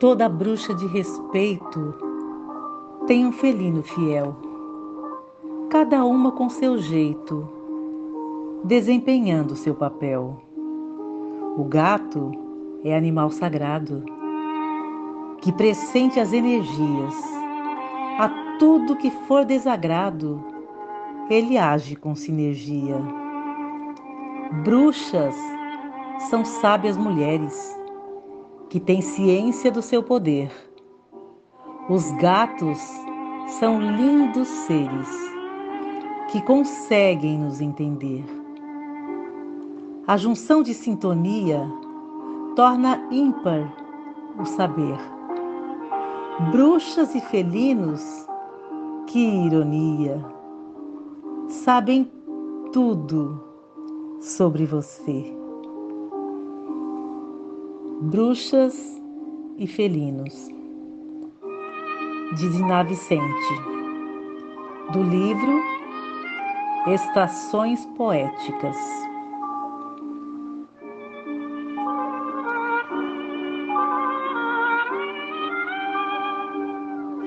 Toda bruxa de respeito tem um felino fiel, cada uma com seu jeito, desempenhando seu papel. O gato é animal sagrado que pressente as energias. A tudo que for desagrado, ele age com sinergia. Bruxas são sábias mulheres que têm ciência do seu poder. Os gatos são lindos seres que conseguem nos entender. A junção de sintonia torna ímpar o saber. Bruxas e felinos, que ironia, sabem tudo sobre você. Bruxas e felinos, de Dina Vicente, do livro Estações Poéticas.